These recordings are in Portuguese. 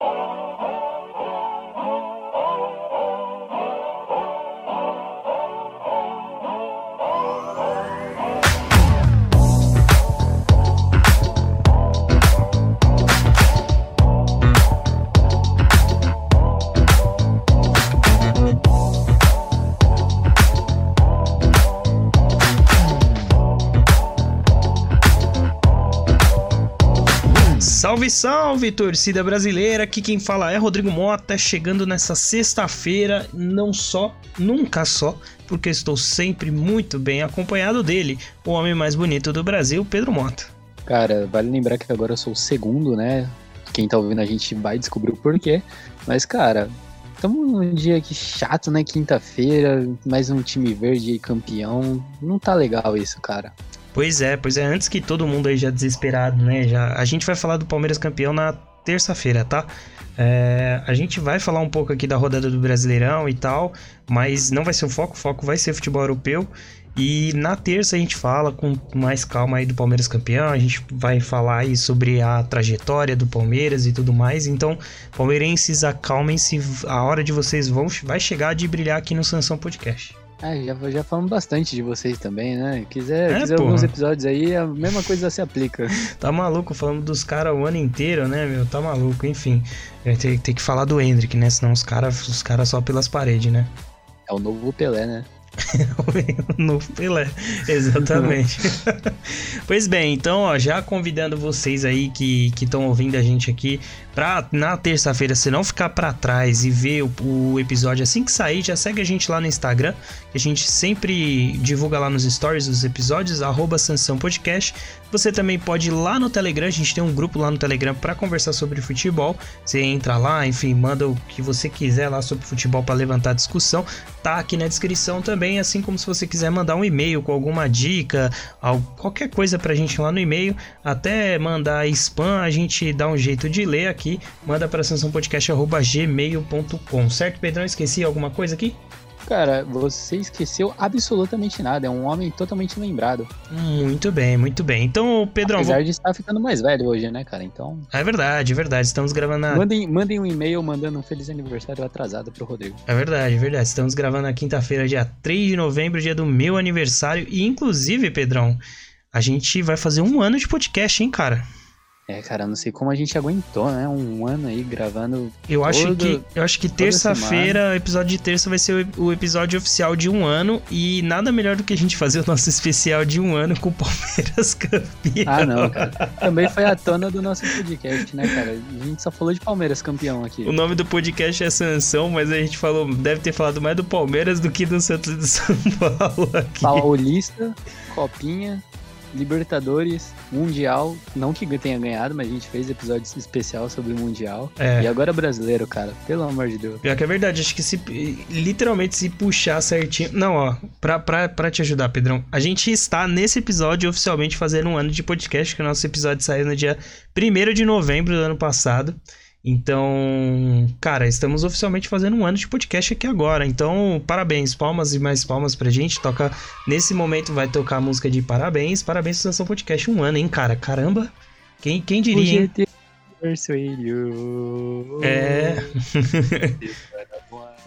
Oh. Salve, salve, torcida brasileira! Aqui quem fala é Rodrigo Mota, chegando nessa sexta-feira, não só, nunca só, porque estou sempre muito bem acompanhado dele, o homem mais bonito do Brasil, Pedro Mota. Cara, vale lembrar que agora eu sou o segundo, né? Quem tá ouvindo a gente vai descobrir o porquê. Mas, cara, estamos num dia aqui chato, né? Quinta-feira, mais um time verde campeão. Não tá legal isso, cara. Pois é, pois é, antes que todo mundo aí já desesperado, né? Já, a gente vai falar do Palmeiras campeão na terça-feira, tá? É, a gente vai falar um pouco aqui da rodada do Brasileirão e tal, mas não vai ser o foco, o foco vai ser futebol europeu. E na terça a gente fala com mais calma aí do Palmeiras campeão, a gente vai falar aí sobre a trajetória do Palmeiras e tudo mais. Então, palmeirenses, acalmem-se, a hora de vocês vão vai chegar de brilhar aqui no Sansão Podcast. É, já, já falamos bastante de vocês também, né? Quiser, é, quiser alguns episódios aí, a mesma coisa se aplica. tá maluco, falando dos caras o ano inteiro, né, meu? Tá maluco, enfim. Tem, tem que falar do Hendrick, né? Senão os caras os cara só pelas paredes, né? É o novo Pelé, né? no Pelé, exatamente. pois bem, então, ó, já convidando vocês aí que estão ouvindo a gente aqui pra na terça-feira você não ficar para trás e ver o, o, episódio assim que sair, já segue a gente lá no Instagram, que a gente sempre divulga lá nos stories os episódios, arroba Sansão Podcast. Você também pode ir lá no Telegram, a gente tem um grupo lá no Telegram para conversar sobre futebol. Você entra lá, enfim, manda o que você quiser lá sobre futebol para levantar discussão. Tá aqui na descrição também, assim como se você quiser mandar um e-mail com alguma dica, qualquer coisa pra gente lá no e-mail, até mandar spam, a gente dá um jeito de ler aqui, manda para sançãopodcast.gmail.com, certo, Pedrão? Esqueci alguma coisa aqui? Cara, você esqueceu absolutamente nada. É um homem totalmente lembrado. Muito bem, muito bem. Então, Pedrão. Apesar vou... de estar ficando mais velho hoje, né, cara? Então. É verdade, é verdade. Estamos gravando. A... Mandem, mandem um e-mail mandando um feliz aniversário atrasado pro Rodrigo. É verdade, é verdade. Estamos gravando na quinta-feira, dia 3 de novembro, dia do meu aniversário. E, inclusive, Pedrão, a gente vai fazer um ano de podcast, hein, cara? É, cara, não sei como a gente aguentou, né? Um ano aí gravando. Eu acho que eu acho que terça-feira, episódio de terça vai ser o episódio oficial de um ano e nada melhor do que a gente fazer o nosso especial de um ano com o Palmeiras campeão. Ah, não, cara. Também foi a tona do nosso podcast, né, cara? A gente só falou de Palmeiras campeão aqui. O nome do podcast é Sansão, mas a gente falou, deve ter falado mais do Palmeiras do que do Santos de São Paulo aqui. Paulista, Copinha, Libertadores, Mundial, não que tenha ganhado, mas a gente fez episódio especial sobre o Mundial. É. E agora brasileiro, cara, pelo amor de Deus. Pior que é verdade, acho que se literalmente se puxar certinho. Não, ó, pra, pra, pra te ajudar, Pedrão, a gente está nesse episódio oficialmente fazendo um ano de podcast, que o nosso episódio saiu no dia 1 de novembro do ano passado. Então, cara, estamos oficialmente fazendo um ano de podcast aqui agora. Então, parabéns, palmas e mais palmas pra gente. Toca nesse momento vai tocar a música de parabéns, parabéns Sansão Podcast um ano, hein, cara? Caramba. Quem, quem diria? Hein? É.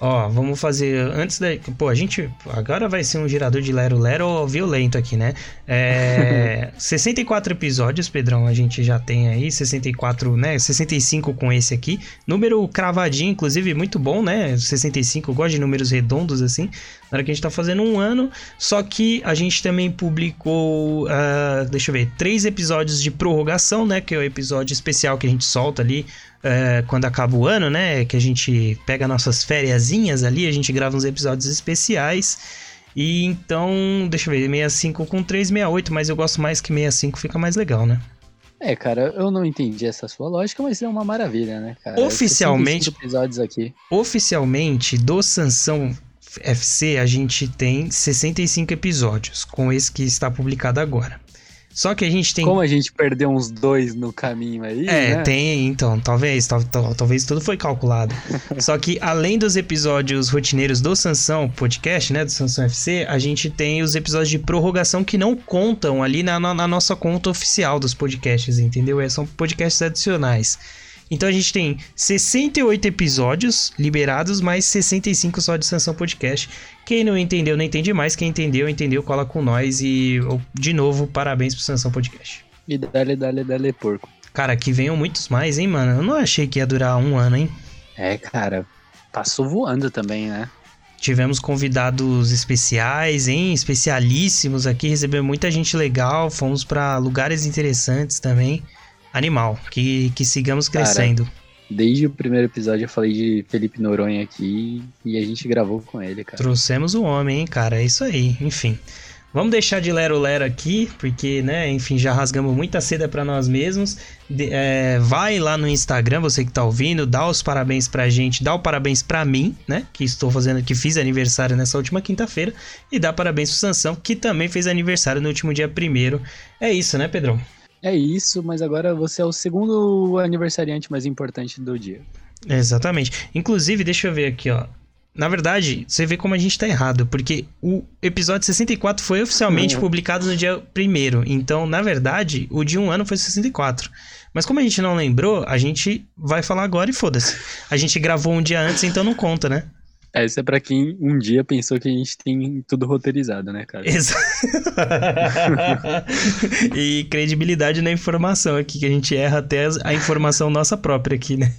Ó, vamos fazer antes da. Pô, a gente. Agora vai ser um girador de Lero Lero violento aqui, né? É. 64 episódios, Pedrão, a gente já tem aí. 64, né? 65 com esse aqui. Número cravadinho, inclusive, muito bom, né? 65, eu gosto de números redondos assim. Na hora que a gente tá fazendo um ano. Só que a gente também publicou. Uh, deixa eu ver. Três episódios de prorrogação, né? Que é o episódio especial que a gente solta ali é, quando acaba o ano, né? Que a gente pega nossas fériasinhas ali, a gente grava uns episódios especiais. E então, deixa eu ver, 65 com 3, 68, mas eu gosto mais que 65, fica mais legal, né? É, cara, eu não entendi essa sua lógica, mas é uma maravilha, né, cara? Oficialmente, episódios aqui. Oficialmente, do Sansão FC, a gente tem 65 episódios, com esse que está publicado agora. Só que a gente tem. Como a gente perdeu uns dois no caminho aí. É, né? tem, então, talvez, tal, tal, talvez tudo foi calculado. Só que além dos episódios rotineiros do Sansão Podcast, né? Do Sansão FC, a gente tem os episódios de prorrogação que não contam ali na, na, na nossa conta oficial dos podcasts, entendeu? É, são podcasts adicionais. Então a gente tem 68 episódios liberados, mais 65 só de Sansão Podcast. Quem não entendeu, não entende mais. Quem entendeu, entendeu, cola com nós. E, de novo, parabéns pro Sansão Podcast. E dale, dale, dale, porco. Cara, que venham muitos mais, hein, mano? Eu não achei que ia durar um ano, hein? É, cara. Passou voando também, né? Tivemos convidados especiais, hein? Especialíssimos aqui, recebemos muita gente legal, fomos para lugares interessantes também. Animal, que, que sigamos crescendo. Cara, desde o primeiro episódio eu falei de Felipe Noronha aqui e a gente gravou com ele, cara. Trouxemos o homem, hein, cara? É isso aí, enfim. Vamos deixar de lero lero aqui, porque, né, enfim, já rasgamos muita seda para nós mesmos. De, é, vai lá no Instagram, você que tá ouvindo, dá os parabéns pra gente, dá o parabéns pra mim, né, que estou fazendo, que fiz aniversário nessa última quinta-feira, e dá parabéns pro Sansão, que também fez aniversário no último dia primeiro. É isso, né, Pedrão? É isso, mas agora você é o segundo aniversariante mais importante do dia. Exatamente. Inclusive, deixa eu ver aqui, ó. Na verdade, você vê como a gente tá errado, porque o episódio 64 foi oficialmente uhum. publicado no dia 1 Então, na verdade, o de um ano foi 64. Mas como a gente não lembrou, a gente vai falar agora e foda-se. A gente gravou um dia antes, então não conta, né? Essa é pra quem um dia pensou que a gente tem tudo roteirizado, né, cara? Exato. e credibilidade na informação aqui, que a gente erra até a informação nossa própria aqui, né?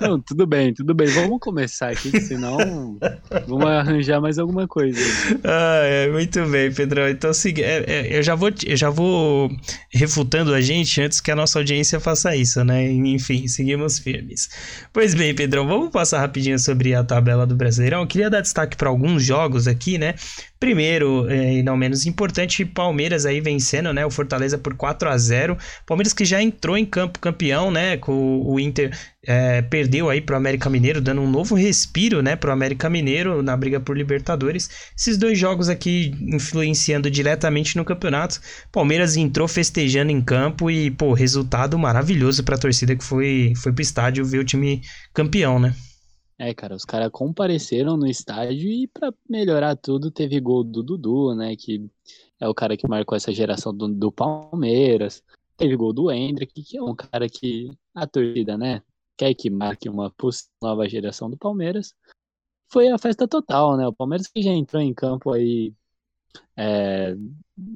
Não, tudo bem, tudo bem. Vamos começar aqui, senão vamos arranjar mais alguma coisa. Ah, é, muito bem, Pedrão. Então, é, é, eu, já vou, eu já vou refutando a gente antes que a nossa audiência faça isso, né? Enfim, seguimos firmes. Pois bem, Pedrão, vamos passar rapidinho sobre a tabela do Brasileirão. Eu queria dar destaque para alguns jogos aqui, né? Primeiro, é, e não menos importante, Palmeiras aí vencendo, né? O Fortaleza por 4 a 0 Palmeiras que já entrou em campo campeão, né? Com o Inter é, perdeu aí pro América Mineiro, dando um novo respiro, né? Pro América Mineiro na briga por Libertadores. Esses dois jogos aqui influenciando diretamente no campeonato. Palmeiras entrou festejando em campo e, pô, resultado maravilhoso pra torcida que foi, foi pro estádio ver o time campeão, né? É, cara, os caras compareceram no estádio e para melhorar tudo teve gol do Dudu, né, que é o cara que marcou essa geração do, do Palmeiras. Teve gol do Hendrick, que é um cara que a torcida, né, quer que marque uma nova geração do Palmeiras. Foi a festa total, né? O Palmeiras que já entrou em campo aí. É...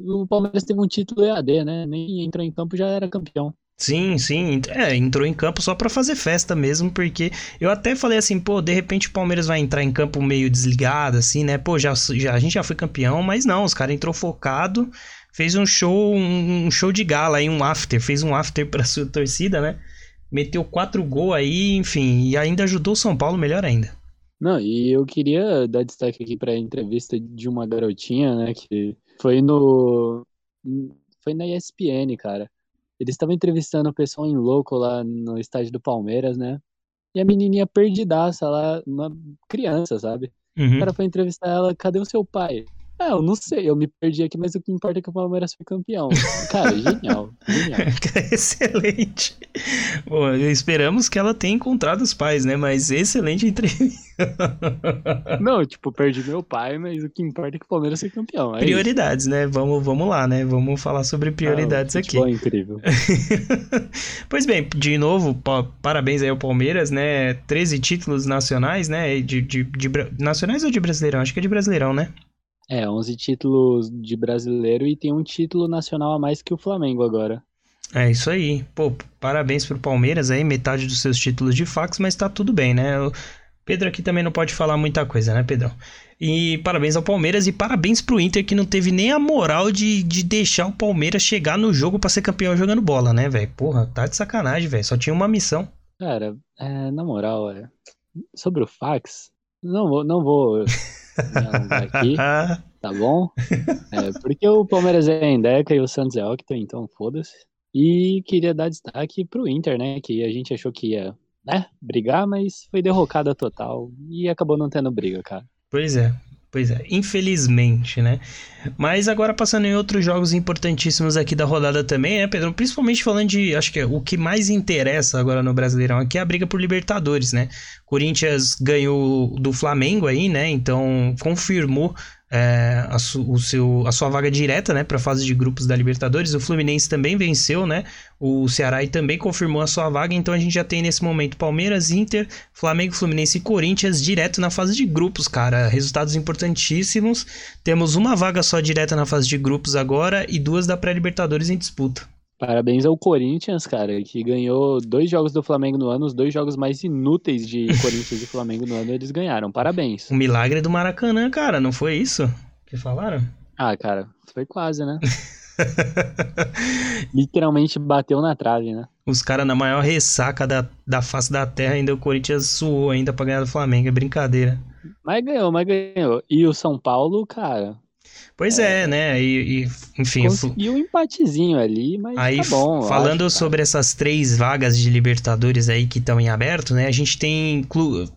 O Palmeiras teve um título EAD, né? Nem entrou em campo já era campeão. Sim, sim. É, entrou em campo só para fazer festa mesmo, porque eu até falei assim, pô, de repente o Palmeiras vai entrar em campo meio desligado, assim, né? Pô, já, já, a gente já foi campeão, mas não, os caras entrou focado, fez um show, um, show de gala aí, um after, fez um after pra sua torcida, né? Meteu quatro gols aí, enfim, e ainda ajudou o São Paulo melhor ainda. Não, e eu queria dar destaque aqui pra entrevista de uma garotinha, né, que foi no... foi na ESPN, cara eles estavam entrevistando o pessoal em louco lá no estádio do Palmeiras, né? E a menininha perdidaça lá, uma criança, sabe? Uhum. O cara foi entrevistar ela, cadê o seu pai? É, eu não sei, eu me perdi aqui, mas o que importa é que o Palmeiras foi campeão. Cara, genial, genial. excelente. Bom, esperamos que ela tenha encontrado os pais, né? Mas excelente entrevista. Não, tipo, perdi meu pai, mas o que importa é que o Palmeiras foi campeão. É prioridades, isso. né? Vamos, vamos lá, né? Vamos falar sobre prioridades ah, aqui. É incrível. pois bem, de novo, parabéns aí ao Palmeiras, né? 13 títulos nacionais, né? De, de, de, nacionais ou de Brasileirão? Acho que é de Brasileirão, né? É, 11 títulos de brasileiro e tem um título nacional a mais que o Flamengo agora. É isso aí. Pô, parabéns pro Palmeiras aí, metade dos seus títulos de fax, mas tá tudo bem, né? O Pedro aqui também não pode falar muita coisa, né, Pedrão? E parabéns ao Palmeiras e parabéns pro Inter que não teve nem a moral de, de deixar o Palmeiras chegar no jogo para ser campeão jogando bola, né, velho? Porra, tá de sacanagem, velho. Só tinha uma missão. Cara, é, na moral, é, sobre o fax, não vou, não vou aqui, tá bom? É, porque o Palmeiras é Endeca e o Santos é Octo, então foda-se. E queria dar destaque pro Inter, né? Que a gente achou que ia né, brigar, mas foi derrocada total e acabou não tendo briga, cara. Pois é, Pois é, infelizmente, né? Mas agora passando em outros jogos importantíssimos aqui da rodada também, né, Pedro? Principalmente falando de, acho que é o que mais interessa agora no Brasileirão aqui é a briga por Libertadores, né? Corinthians ganhou do Flamengo aí, né? Então confirmou é, a, su, o seu, a sua vaga direta, né, para a fase de grupos da Libertadores. O Fluminense também venceu, né? O Ceará também confirmou a sua vaga. Então a gente já tem nesse momento Palmeiras, Inter, Flamengo, Fluminense e Corinthians direto na fase de grupos, cara. Resultados importantíssimos. Temos uma vaga só direta na fase de grupos agora e duas da pré-Libertadores em disputa. Parabéns ao Corinthians, cara, que ganhou dois jogos do Flamengo no ano, os dois jogos mais inúteis de Corinthians e Flamengo no ano, eles ganharam. Parabéns. O milagre do Maracanã, cara, não foi isso que falaram? Ah, cara, foi quase, né? Literalmente bateu na trave, né? Os caras na maior ressaca da, da face da terra, ainda o Corinthians suou ainda pra ganhar do Flamengo, é brincadeira. Mas ganhou, mas ganhou. E o São Paulo, cara, Pois é, é né? E, e enfim. Conseguiu um empatezinho ali, mas aí, tá bom. Falando acho, sobre essas três vagas de Libertadores aí que estão em aberto, né? A gente tem,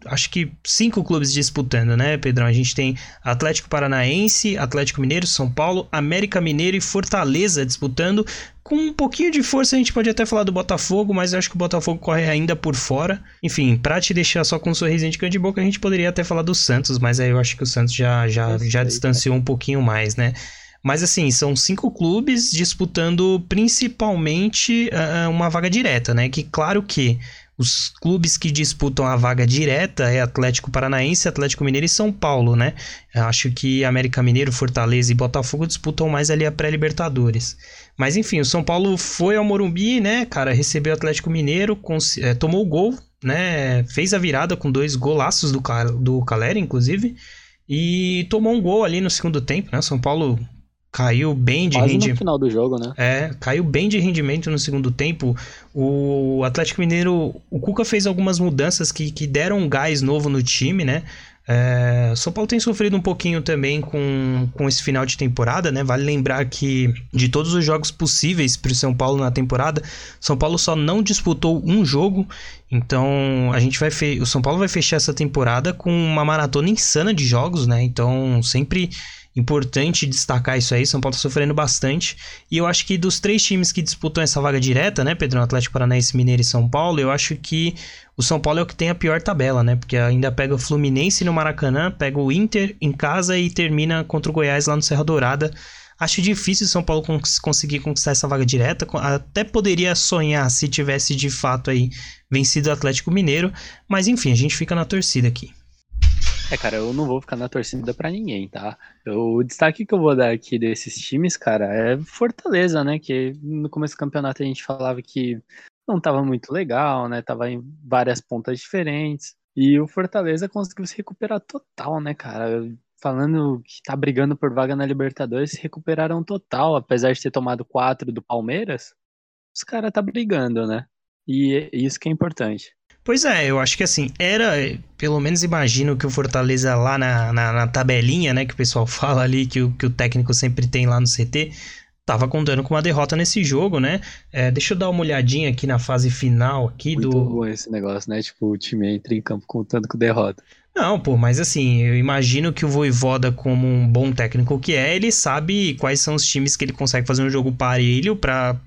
acho que cinco clubes disputando, né, Pedrão? A gente tem Atlético Paranaense, Atlético Mineiro, São Paulo, América Mineiro e Fortaleza disputando com um pouquinho de força a gente pode até falar do Botafogo, mas eu acho que o Botafogo corre ainda por fora. Enfim, pra te deixar só com um sorrisinho de canto de boca, a gente poderia até falar do Santos, mas aí eu acho que o Santos já, já, já distanciou um pouquinho mais, né? Mas assim, são cinco clubes disputando principalmente uh, uma vaga direta, né? Que claro que os clubes que disputam a vaga direta é Atlético Paranaense, Atlético Mineiro e São Paulo, né? Eu acho que América Mineiro, Fortaleza e Botafogo disputam mais ali a pré-Libertadores. Mas enfim, o São Paulo foi ao Morumbi, né, cara, recebeu o Atlético Mineiro, é, tomou o gol, né, fez a virada com dois golaços do, do Caleri, inclusive, e tomou um gol ali no segundo tempo, né? São Paulo caiu bem de rendimento. no final do jogo, né? É, caiu bem de rendimento no segundo tempo. O Atlético Mineiro, o Cuca fez algumas mudanças que, que deram um gás novo no time, né? É, São Paulo tem sofrido um pouquinho também com, com esse final de temporada, né? Vale lembrar que de todos os jogos possíveis para o São Paulo na temporada, São Paulo só não disputou um jogo. Então a gente vai o São Paulo vai fechar essa temporada com uma maratona insana de jogos, né? Então sempre Importante destacar isso aí, São Paulo tá sofrendo bastante. E eu acho que dos três times que disputam essa vaga direta, né, Pedro? Atlético Paranaense, Mineiro e São Paulo, eu acho que o São Paulo é o que tem a pior tabela, né? Porque ainda pega o Fluminense no Maracanã, pega o Inter em casa e termina contra o Goiás lá no Serra Dourada. Acho difícil o São Paulo conseguir conquistar essa vaga direta. Até poderia sonhar se tivesse de fato aí vencido o Atlético Mineiro. Mas enfim, a gente fica na torcida aqui. É, cara, eu não vou ficar na torcida para ninguém, tá? O destaque que eu vou dar aqui desses times, cara, é Fortaleza, né? Que no começo do campeonato a gente falava que não tava muito legal, né? Tava em várias pontas diferentes. E o Fortaleza conseguiu se recuperar total, né, cara? Falando que tá brigando por vaga na Libertadores, se recuperaram total, apesar de ter tomado quatro do Palmeiras. Os caras tá brigando, né? E é isso que é importante. Pois é, eu acho que assim, era, pelo menos imagino que o Fortaleza lá na, na, na, tabelinha, né, que o pessoal fala ali, que o, que o técnico sempre tem lá no CT, tava contando com uma derrota nesse jogo, né? É, deixa eu dar uma olhadinha aqui na fase final aqui Muito do... bom esse negócio, né? Tipo, o time entra em campo contando com derrota. Não, pô, mas assim, eu imagino que o Voivoda, como um bom técnico que é, ele sabe quais são os times que ele consegue fazer um jogo parelho para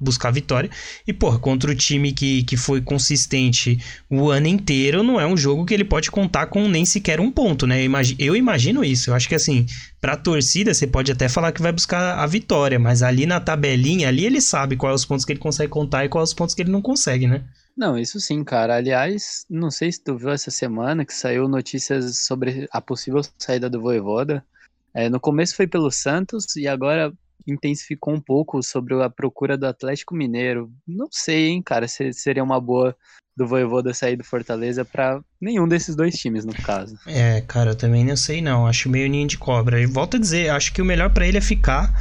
buscar vitória. E, pô, contra o time que, que foi consistente o ano inteiro, não é um jogo que ele pode contar com nem sequer um ponto, né? Eu imagino, eu imagino isso. Eu acho que, assim, pra torcida, você pode até falar que vai buscar a vitória, mas ali na tabelinha, ali ele sabe quais os pontos que ele consegue contar e quais os pontos que ele não consegue, né? Não, isso sim, cara. Aliás, não sei se tu viu essa semana que saiu notícias sobre a possível saída do Voivoda. É, no começo foi pelo Santos e agora intensificou um pouco sobre a procura do Atlético Mineiro. Não sei, hein, cara, se seria uma boa do Voivoda sair do Fortaleza para nenhum desses dois times, no caso. É, cara, eu também não sei não. Acho meio ninho de cobra. E volto a dizer, acho que o melhor para ele é ficar.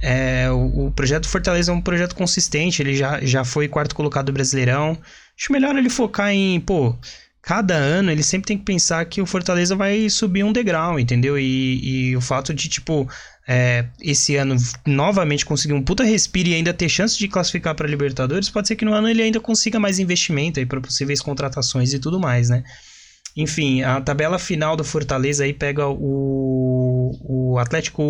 É, o, o, projeto Fortaleza é um projeto consistente. Ele já, já foi quarto colocado do Brasileirão. Acho melhor ele focar em, pô, cada ano ele sempre tem que pensar que o Fortaleza vai subir um degrau, entendeu? E, e o fato de, tipo, é, esse ano novamente conseguir um puta respiro e ainda ter chance de classificar para Libertadores, pode ser que no ano ele ainda consiga mais investimento aí para possíveis contratações e tudo mais, né? Enfim, a tabela final do Fortaleza aí pega o, o Atlético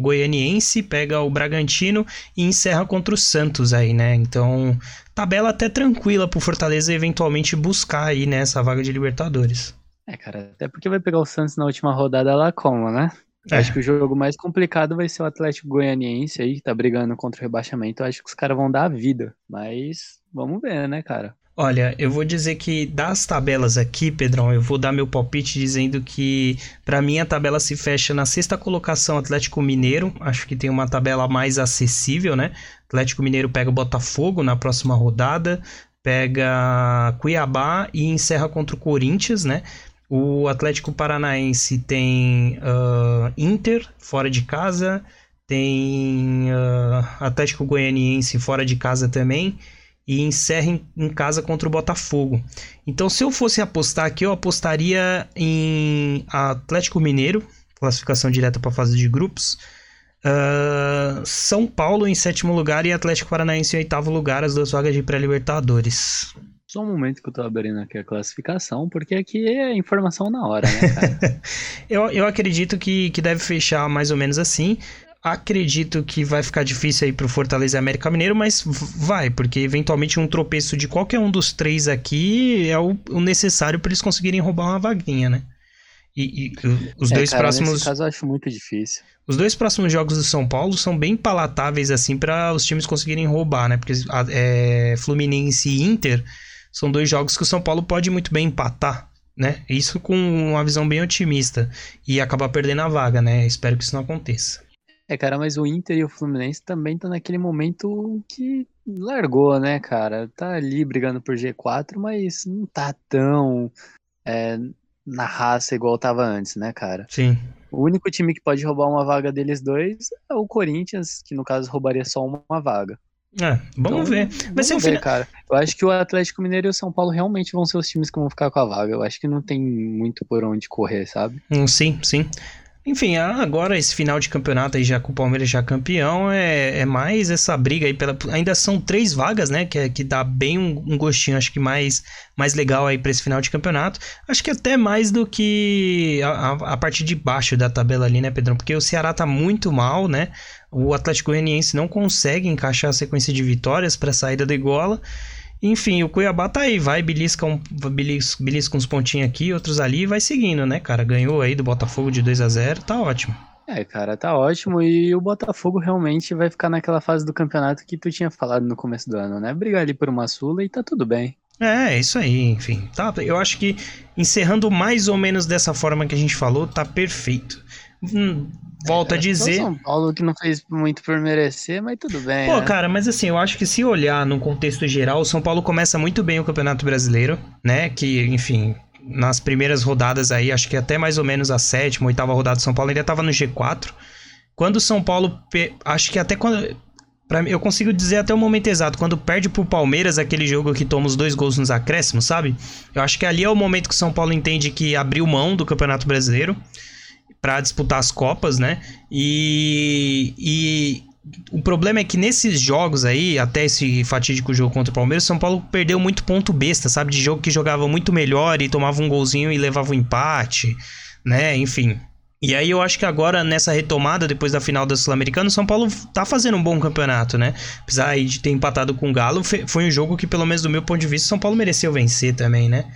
Goianiense, pega o Bragantino e encerra contra o Santos aí, né? Então, tabela até tranquila pro Fortaleza eventualmente buscar aí nessa né, vaga de Libertadores. É, cara, até porque vai pegar o Santos na última rodada lá como, né? É. Acho que o jogo mais complicado vai ser o Atlético Goianiense aí, que tá brigando contra o rebaixamento. Eu acho que os caras vão dar a vida. Mas vamos ver, né, cara? Olha, eu vou dizer que das tabelas aqui, Pedrão, eu vou dar meu palpite dizendo que para mim a tabela se fecha na sexta colocação Atlético Mineiro. Acho que tem uma tabela mais acessível, né? Atlético Mineiro pega o Botafogo na próxima rodada, pega Cuiabá e encerra contra o Corinthians, né? O Atlético Paranaense tem uh, Inter fora de casa, tem uh, Atlético Goianiense fora de casa também e encerra em, em, casa contra o Botafogo. Então, se eu fosse apostar aqui, eu apostaria em Atlético Mineiro, classificação direta para a fase de grupos. Uh, São Paulo em sétimo lugar e Atlético Paranaense em oitavo lugar, as duas vagas de pré-libertadores. Só um momento que eu tô abrindo aqui a classificação, porque aqui é informação na hora, né, cara? eu, eu acredito que, que deve fechar mais ou menos assim acredito que vai ficar difícil aí pro Fortaleza e América Mineiro, mas vai, porque eventualmente um tropeço de qualquer um dos três aqui é o, o necessário para eles conseguirem roubar uma vaguinha, né? E, e os é, dois cara, próximos. Nesse caso eu acho muito difícil. Os dois próximos jogos do São Paulo são bem palatáveis, assim, para os times conseguirem roubar, né? Porque é, Fluminense e Inter são dois jogos que o São Paulo pode muito bem empatar, né? Isso com uma visão bem otimista. E acabar perdendo a vaga, né? Espero que isso não aconteça. É, cara, mas o Inter e o Fluminense também estão naquele momento que largou, né, cara? Tá ali brigando por G4, mas não tá tão é, na raça igual tava antes, né, cara? Sim. O único time que pode roubar uma vaga deles dois é o Corinthians, que no caso roubaria só uma vaga. É, vamos então, ver. Vai ser um ver, cara. Eu acho que o Atlético Mineiro e o São Paulo realmente vão ser os times que vão ficar com a vaga. Eu acho que não tem muito por onde correr, sabe? Hum, sim, sim. Enfim, agora esse final de campeonato aí já com o Palmeiras já campeão, é, é mais essa briga aí pela. Ainda são três vagas, né? Que, é, que dá bem um, um gostinho, acho que mais, mais legal aí para esse final de campeonato. Acho que até mais do que a, a, parte de baixo da tabela ali, né, Pedrão? Porque o Ceará tá muito mal, né? O Atlético Goianiense não consegue encaixar a sequência de vitórias para a saída da Iguala. Enfim, o Cuiabá tá aí, vai, belisca, um, belisca, belisca uns pontinhos aqui, outros ali e vai seguindo, né, cara? Ganhou aí do Botafogo de 2 a 0 tá ótimo. É, cara, tá ótimo. E o Botafogo realmente vai ficar naquela fase do campeonato que tu tinha falado no começo do ano, né? Brigar ali por uma Sula e tá tudo bem. É, isso aí, enfim. Tá, eu acho que encerrando mais ou menos dessa forma que a gente falou, tá perfeito. Hum, volta é, a dizer. São Paulo que não fez muito por merecer, mas tudo bem. Pô, né? cara, mas assim, eu acho que se olhar no contexto geral, o São Paulo começa muito bem o Campeonato Brasileiro, né? Que, enfim, nas primeiras rodadas aí, acho que até mais ou menos a sétima, oitava rodada do São Paulo ainda tava no G4. Quando o São Paulo. Acho que até quando. Pra, eu consigo dizer até o momento exato, quando perde pro Palmeiras, aquele jogo que toma os dois gols nos acréscimos, sabe? Eu acho que ali é o momento que o São Paulo entende que abriu mão do Campeonato Brasileiro para disputar as Copas, né? E, e o problema é que nesses jogos aí, até esse fatídico jogo contra o Palmeiras, São Paulo perdeu muito ponto besta, sabe? De jogo que jogava muito melhor e tomava um golzinho e levava um empate, né? Enfim. E aí eu acho que agora, nessa retomada, depois da final da Sul-Americana, o São Paulo tá fazendo um bom campeonato, né? Apesar de ter empatado com o Galo, foi um jogo que, pelo menos do meu ponto de vista, São Paulo mereceu vencer também, né?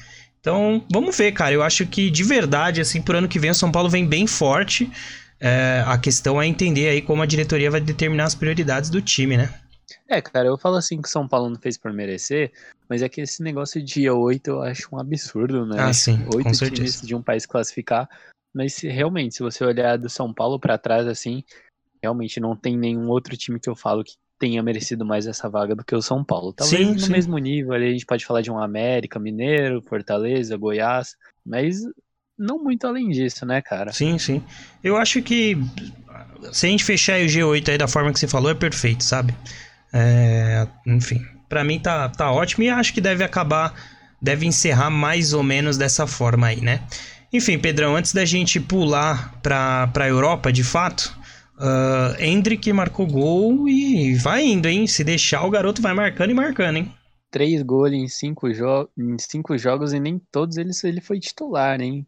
Então, vamos ver, cara. Eu acho que de verdade, assim, pro ano que vem o São Paulo vem bem forte. É, a questão é entender aí como a diretoria vai determinar as prioridades do time, né? É, cara, eu falo assim que São Paulo não fez por merecer, mas é que esse negócio de dia 8 eu acho um absurdo, né? Ah, sim. Oito times de um país classificar. Mas realmente, se você olhar do São Paulo para trás, assim, realmente não tem nenhum outro time que eu falo que tenha merecido mais essa vaga do que o São Paulo. Talvez sim, no sim. mesmo nível, ali a gente pode falar de um América, Mineiro, Fortaleza, Goiás, mas não muito além disso, né, cara? Sim, sim. Eu acho que se a gente fechar o G8 aí da forma que você falou, é perfeito, sabe? É, enfim, para mim tá, tá ótimo e acho que deve acabar, deve encerrar mais ou menos dessa forma aí, né? Enfim, Pedrão, antes da gente pular pra, pra Europa, de fato, Uh, Hendrick marcou gol e vai indo, hein? Se deixar, o garoto vai marcando e marcando, hein? Três gols em cinco, jo em cinco jogos e nem todos eles ele foi titular, hein?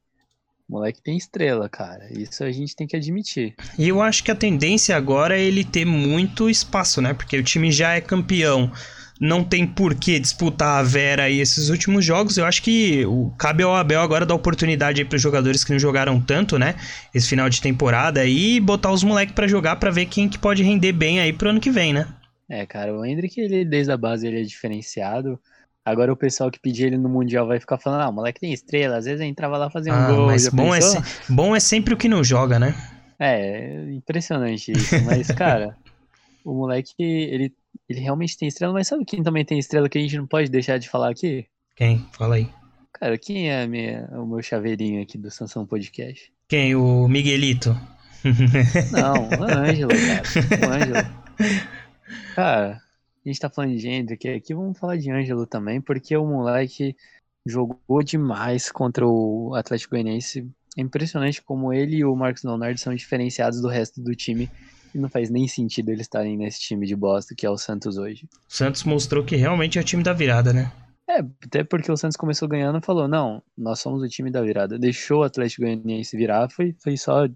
O moleque tem estrela, cara. Isso a gente tem que admitir. E eu acho que a tendência agora é ele ter muito espaço, né? Porque o time já é campeão não tem por que disputar a Vera aí esses últimos jogos. Eu acho que o, cabe ao Abel agora dar oportunidade para os jogadores que não jogaram tanto, né? Esse final de temporada e botar os moleques para jogar para ver quem que pode render bem aí pro ano que vem, né? É, cara, o Hendrick, ele, desde a base, ele é diferenciado. Agora o pessoal que pedia ele no Mundial vai ficar falando, ah, o moleque tem estrela, às vezes entrava lá fazer um ah, gol. Mas bom é, bom é sempre o que não joga, né? É, impressionante isso. Mas, cara, o moleque, ele, ele realmente tem estrela, mas sabe quem também tem estrela que a gente não pode deixar de falar aqui? Quem? Fala aí. Cara, quem é minha, o meu chaveirinho aqui do Sansão Podcast? Quem? O Miguelito? Não, o Ângelo, cara. O Ângelo. Cara, a gente tá falando de Hendrick aqui, vamos falar de Ângelo também, porque o moleque jogou demais contra o Atlético Goianiense. É impressionante como ele e o Marcos Leonardo são diferenciados do resto do time. Não faz nem sentido eles estarem nesse time de bosta que é o Santos hoje. O Santos mostrou que realmente é o time da virada, né? É, até porque o Santos começou ganhando e falou: não, nós somos o time da virada. Deixou o Atlético Goianiense virar, foi, foi só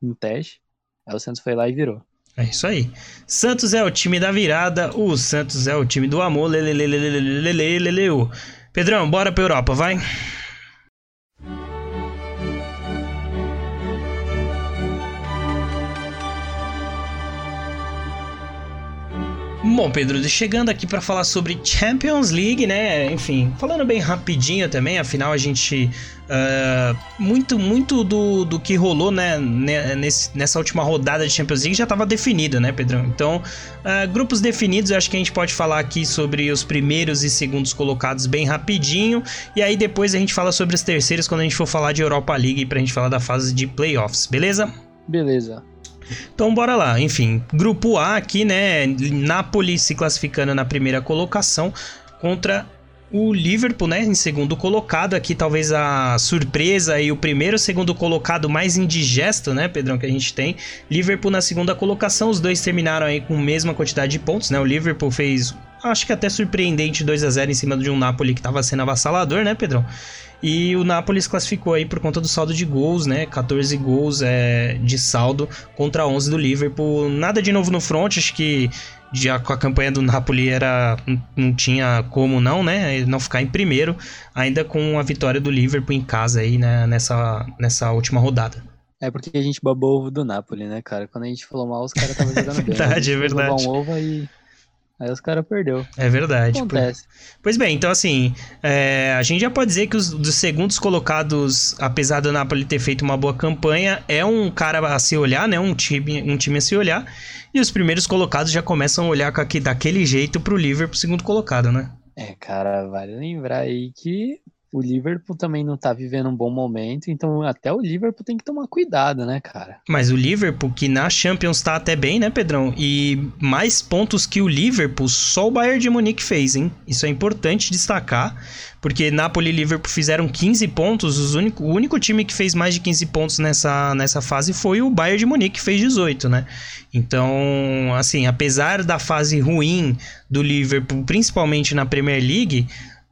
um teste. Aí o Santos foi lá e virou. É isso aí. Santos é o time da virada, o Santos é o time do amor. Leleleleleleleleleleu. Pedrão, bora pra Europa, vai. Bom, Pedro, chegando aqui para falar sobre Champions League, né? Enfim, falando bem rapidinho também, afinal a gente. Uh, muito muito do, do que rolou né, nesse, nessa última rodada de Champions League já estava definido, né, Pedrão? Então, uh, grupos definidos, eu acho que a gente pode falar aqui sobre os primeiros e segundos colocados bem rapidinho. E aí depois a gente fala sobre os terceiros quando a gente for falar de Europa League pra gente falar da fase de playoffs, beleza? Beleza. Então bora lá. Enfim, grupo A aqui, né? Napoli se classificando na primeira colocação contra o Liverpool, né, em segundo colocado, aqui talvez a surpresa e o primeiro segundo colocado mais indigesto, né, Pedrão, que a gente tem. Liverpool na segunda colocação, os dois terminaram aí com a mesma quantidade de pontos, né? O Liverpool fez, acho que até surpreendente 2 a 0 em cima de um Napoli que estava sendo avassalador, né, Pedrão? E o Napoli se classificou aí por conta do saldo de gols, né? 14 gols é, de saldo contra 11 do Liverpool. Nada de novo no front, acho que já com a campanha do Napoli era não tinha como não, né? Não ficar em primeiro, ainda com a vitória do Liverpool em casa aí, né? Nessa, nessa última rodada. É porque a gente babou ovo do Napoli, né, cara? Quando a gente falou mal, os caras estavam jogando bem. verdade, é verdade. Um ovo e Aí os caras perdeu. É verdade. Acontece. Pois bem, então assim, é, a gente já pode dizer que os dos segundos colocados, apesar do Napoli ter feito uma boa campanha, é um cara a se olhar, né? Um time, um time a se olhar. E os primeiros colocados já começam a olhar daquele jeito pro Liverpool segundo colocado, né? É, cara, vale lembrar aí que o Liverpool também não tá vivendo um bom momento, então até o Liverpool tem que tomar cuidado, né, cara? Mas o Liverpool, que na Champions tá até bem, né, Pedrão? E mais pontos que o Liverpool, só o Bayern de Munique fez, hein? Isso é importante destacar, porque Napoli e Liverpool fizeram 15 pontos, os único, o único time que fez mais de 15 pontos nessa, nessa fase foi o Bayern de Munique, que fez 18, né? Então, assim, apesar da fase ruim do Liverpool, principalmente na Premier League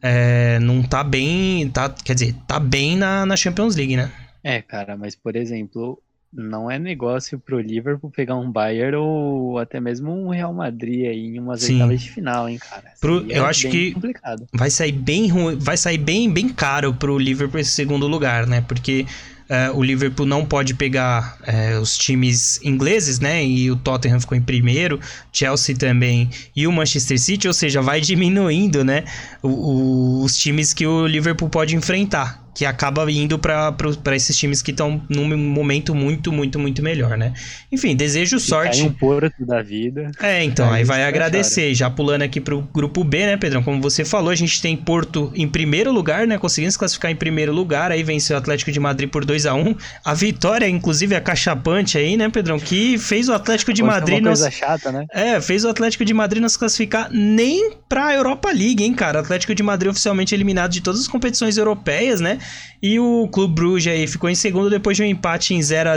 é, não tá bem. Tá, quer dizer, tá bem na, na Champions League, né? É, cara, mas por exemplo, não é negócio pro Liverpool pegar um Bayern ou até mesmo um Real Madrid aí em umas oitavas de final, hein, cara. Pro, é eu acho que complicado. vai sair bem ruim, vai sair bem, bem caro pro Liverpool esse segundo lugar, né? Porque é, o Liverpool não pode pegar é, os times ingleses, né? E o Tottenham ficou em primeiro, Chelsea também e o Manchester City, ou seja, vai diminuindo, né? O, o, os times que o Liverpool pode enfrentar que acaba indo para esses times que estão num momento muito, muito, muito melhor, né? Enfim, desejo sorte. um porto da vida. É, então, aí, aí vai agradecer. Já pulando aqui pro grupo B, né, Pedrão? Como você falou, a gente tem Porto em primeiro lugar, né? Conseguindo se classificar em primeiro lugar. Aí venceu o Atlético de Madrid por 2 a 1 A vitória, inclusive, a cachapante aí, né, Pedrão? Que fez o Atlético de Madrid. Uma coisa nos... chata, né? É, fez o Atlético de Madrid não se classificar nem pra Europa League, hein, cara? O Atlético de Madrid oficialmente eliminado de todas as competições europeias, né? E o Clube Bruges aí ficou em segundo depois de um empate em 0 a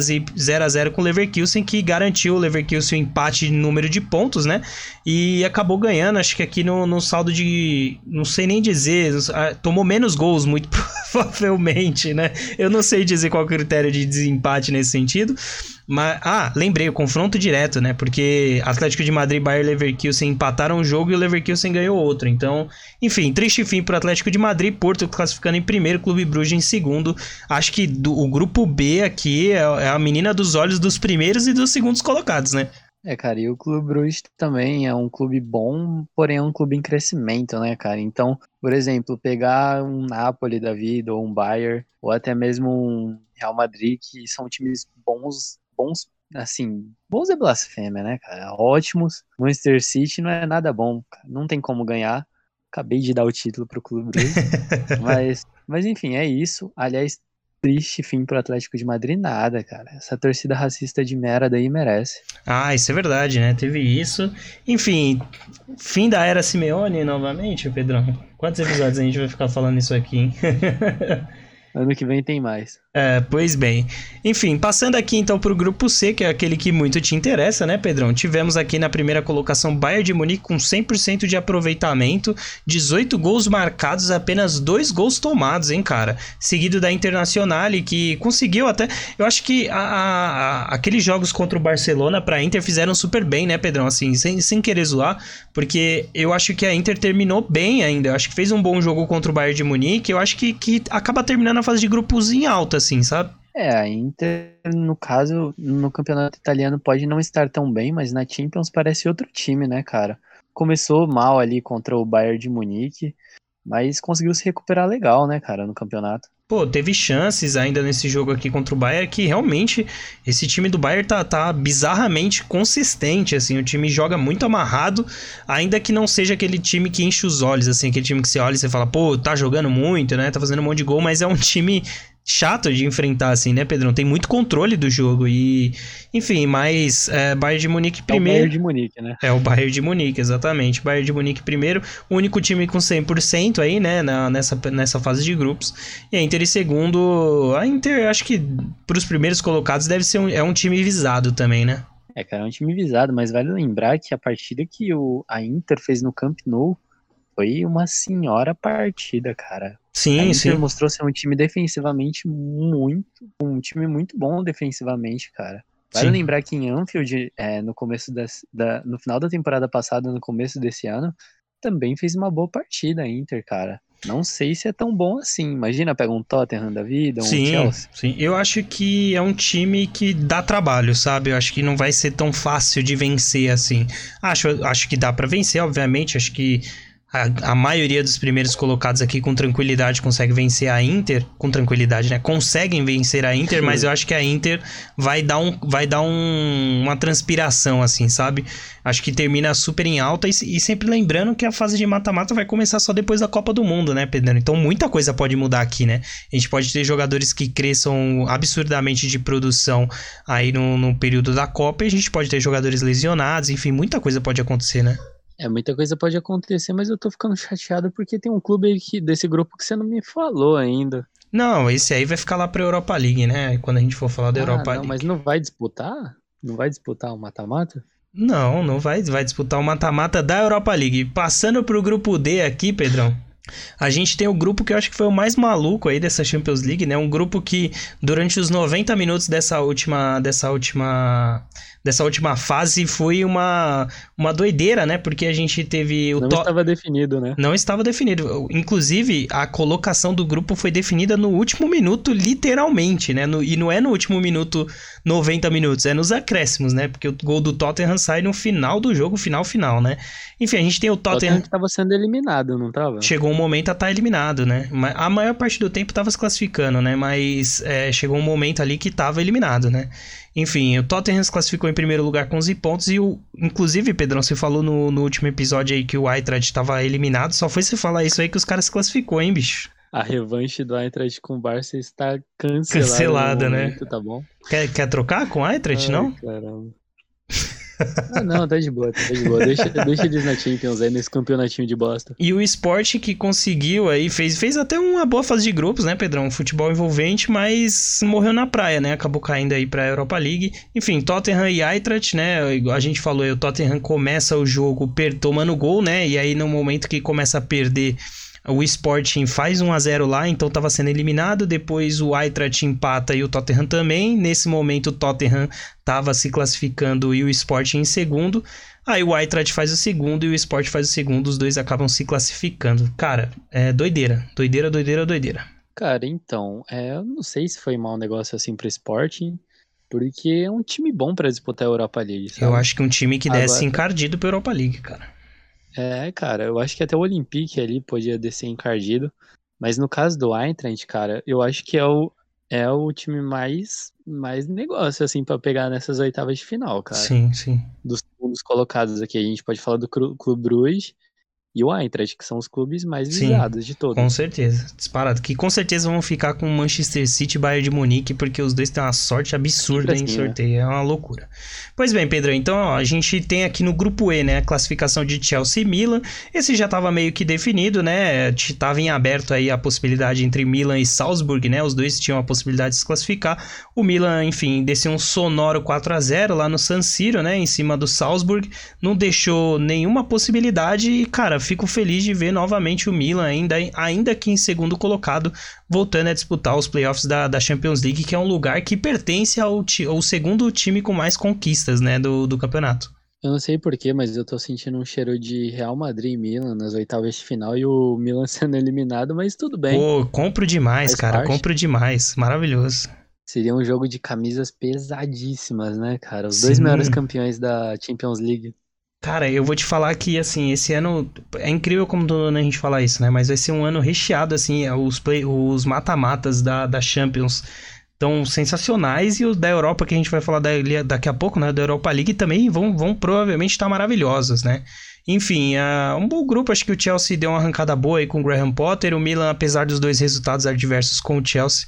0 com o Leverkusen, que garantiu o Leverkusen o empate em número de pontos, né? E acabou ganhando, acho que aqui no, no saldo de. Não sei nem dizer. Ah, tomou menos gols, muito Provavelmente, né? Eu não sei dizer qual é o critério de desempate nesse sentido. Mas, ah, lembrei, o confronto direto, né? Porque Atlético de Madrid e Leverkusen empataram um jogo e o Leverkusen ganhou outro. Então, enfim, triste fim pro Atlético de Madrid, Porto classificando em primeiro, Clube Bruges em segundo. Acho que do, o grupo B aqui é, é a menina dos olhos dos primeiros e dos segundos colocados, né? É, cara, e o Clube Bruges também é um clube bom, porém é um clube em crescimento, né, cara? Então, por exemplo, pegar um Napoli da vida, ou um Bayern, ou até mesmo um Real Madrid, que são times bons bons, assim, bons é blasfêmia, né, cara? Ótimos. Manchester City não é nada bom, cara. não tem como ganhar. Acabei de dar o título pro Clube Bruges. mas, mas enfim, é isso. Aliás, triste fim pro Atlético de Madrid, nada, cara. Essa torcida racista de merda aí merece. Ah, isso é verdade, né? Teve isso. Enfim, fim da era Simeone novamente, Pedrão. Quantos episódios a gente vai ficar falando isso aqui, hein? Ano que vem tem mais. É, pois bem. Enfim, passando aqui então para o grupo C, que é aquele que muito te interessa, né, Pedrão? Tivemos aqui na primeira colocação Bayern de Munique com 100% de aproveitamento, 18 gols marcados, apenas dois gols tomados, hein, cara? Seguido da Internacional, que conseguiu até. Eu acho que a, a, aqueles jogos contra o Barcelona para a Inter fizeram super bem, né, Pedrão? Assim, sem, sem querer zoar, porque eu acho que a Inter terminou bem ainda. Eu acho que fez um bom jogo contra o Bayern de Munique. Eu acho que, que acaba terminando a fase de grupos em alta, assim, sabe? É, a Inter, no caso, no campeonato italiano pode não estar tão bem, mas na Champions parece outro time, né, cara? Começou mal ali contra o Bayern de Munique, mas conseguiu se recuperar legal, né, cara, no campeonato. Pô, teve chances ainda nesse jogo aqui contra o Bayern que realmente esse time do Bayern tá, tá bizarramente consistente, assim, o time joga muito amarrado, ainda que não seja aquele time que enche os olhos, assim, aquele time que você olha e você fala, pô, tá jogando muito, né, tá fazendo um monte de gol, mas é um time chato de enfrentar, assim, né, Pedrão? Tem muito controle do jogo e, enfim, mas é, Bayern de Munique primeiro. É o Bayern de Munique, né? É o Bayern de Munique, exatamente. Bayern de Munique primeiro, o único time com 100% aí, né, na, nessa, nessa fase de grupos. E a Inter em segundo, a Inter, acho que para os primeiros colocados deve ser um, é um time visado também, né? É, cara, é um time visado, mas vale lembrar que a partida que o, a Inter fez no Camp Nou foi uma senhora partida, cara. Sim, a Inter sim. mostrou ser um time defensivamente muito, um time muito bom defensivamente, cara. Vale Sim. lembrar que em Anfield, é, no começo das, da, no final da temporada passada, no começo desse ano, também fez uma boa partida a Inter, cara. Não sei se é tão bom assim. Imagina, pega um Tottenham da vida, um Sim, Chelsea. sim. Eu acho que é um time que dá trabalho, sabe? Eu acho que não vai ser tão fácil de vencer assim. Acho, acho que dá pra vencer, obviamente. Acho que a, a maioria dos primeiros colocados aqui com tranquilidade consegue vencer a Inter, com tranquilidade, né? Conseguem vencer a Inter, mas eu acho que a Inter vai dar, um, vai dar um, uma transpiração, assim, sabe? Acho que termina super em alta e, e sempre lembrando que a fase de mata-mata vai começar só depois da Copa do Mundo, né, Pedro? Então muita coisa pode mudar aqui, né? A gente pode ter jogadores que cresçam absurdamente de produção aí no, no período da Copa e a gente pode ter jogadores lesionados, enfim, muita coisa pode acontecer, né? É, muita coisa pode acontecer, mas eu tô ficando chateado porque tem um clube aí que, desse grupo que você não me falou ainda. Não, esse aí vai ficar lá pra Europa League, né? Quando a gente for falar da Ah, Europa não, League. mas não vai disputar? Não vai disputar o mata-mata? Não, não vai, vai disputar o mata-mata da Europa League. Passando pro grupo D aqui, Pedrão. A gente tem o grupo que eu acho que foi o mais maluco aí dessa Champions League, né? Um grupo que durante os 90 minutos dessa última dessa última dessa última fase foi uma uma doideira, né? Porque a gente teve o Não estava definido, né? não estava definido. Inclusive, a colocação do grupo foi definida no último minuto, literalmente, né? No- e não é no último minuto, 90 minutos, é nos acréscimos, né? Porque o gol do Tottenham sai no final do jogo, final, final, né? Enfim, a gente tem o Tottenham Tottenham. que tava sendo eliminado, não tava? Chegou um momento a estar eliminado, né? A maior parte do tempo tava se classificando, né? Mas é, chegou um momento ali que tava eliminado, né? Enfim, o Tottenham se classificou em primeiro lugar com 11 pontos e o. Inclusive, Pedrão, você falou no, no último episódio aí que o Eintracht tava eliminado. Só foi você falar isso aí que os caras se classificou, hein, bicho? A revanche do Eintracht com o Barça está cancelada. Cancelada, né? momento, Tá bom? Quer, quer trocar com o Eintracht, Ai, não? Caramba. Ah, não, tá de boa, tá de boa. Deixa, deixa eles na Champions aí, nesse campeonatinho de bosta. E o esporte que conseguiu aí, fez, fez até uma boa fase de grupos, né, Pedrão? Um futebol envolvente, mas morreu na praia, né? Acabou caindo aí pra Europa League. Enfim, Tottenham e Eintracht, né? A gente falou aí, o Tottenham começa o jogo tomando gol, né? E aí no momento que começa a perder o Sporting faz 1 a 0 lá, então estava sendo eliminado. Depois o Eintracht empata e o Tottenham também. Nesse momento o Tottenham estava se classificando e o Sporting em segundo. Aí o Eintracht faz o segundo e o Sport faz o segundo, os dois acabam se classificando. Cara, é doideira, doideira, doideira, doideira. Cara, então, é, eu não sei se foi mau negócio assim pro Sporting, porque é um time bom para disputar a Europa League. Sabe? Eu acho que um time que desce Agora... encardido pra Europa League, cara. É, cara, eu acho que até o Olympique ali podia descer encardido. Mas no caso do Eintracht, cara, eu acho que é o, é o time mais, mais negócio, assim, para pegar nessas oitavas de final, cara. Sim, sim. Dos segundos colocados aqui, a gente pode falar do Clube Bruges e o Eintracht, que são os clubes mais visados Sim, de todos. Com certeza, disparado. Que com certeza vão ficar com Manchester City e Bayern de Munique, porque os dois têm uma sorte absurda em sorteio. Né? É uma loucura. Pois bem, Pedro, então ó, a gente tem aqui no grupo E, né, a classificação de Chelsea e Milan. Esse já estava meio que definido, né? Tava em aberto aí a possibilidade entre Milan e Salzburg, né? Os dois tinham a possibilidade de se classificar. O Milan, enfim, desceu um sonoro 4 a 0 lá no San Siro, né, em cima do Salzburg. Não deixou nenhuma possibilidade e, cara, fico feliz de ver novamente o Milan, ainda, ainda que em segundo colocado, voltando a disputar os playoffs da, da Champions League, que é um lugar que pertence ao, ao segundo time com mais conquistas né, do, do campeonato. Eu não sei porquê, mas eu tô sentindo um cheiro de Real Madrid e Milan nas oitavas de final e o Milan sendo eliminado, mas tudo bem. Pô, compro demais, Faz cara, parte. compro demais. Maravilhoso. Seria um jogo de camisas pesadíssimas, né, cara? Os Sim. dois maiores campeões da Champions League. Cara, eu vou te falar que, assim, esse ano. É incrível como a gente falar isso, né? Mas vai ser um ano recheado, assim. É, os, play, os mata-matas da, da Champions tão sensacionais. E os da Europa, que a gente vai falar daqui a pouco, né? Da Europa League também vão, vão provavelmente estar maravilhosos, né? Enfim, uh, um bom grupo. Acho que o Chelsea deu uma arrancada boa aí com o Graham Potter. O Milan, apesar dos dois resultados adversos com o Chelsea.